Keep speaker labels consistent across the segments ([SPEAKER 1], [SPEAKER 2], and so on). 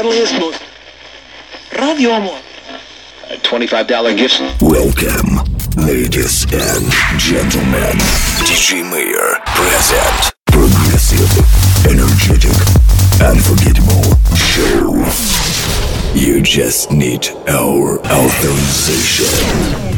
[SPEAKER 1] friendliest, most radio amor. $25 gift.
[SPEAKER 2] Welcome, ladies and gentlemen. DJ Mayor present. Progressive, energetic, unforgettable show. You just need our authorization.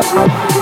[SPEAKER 3] Thank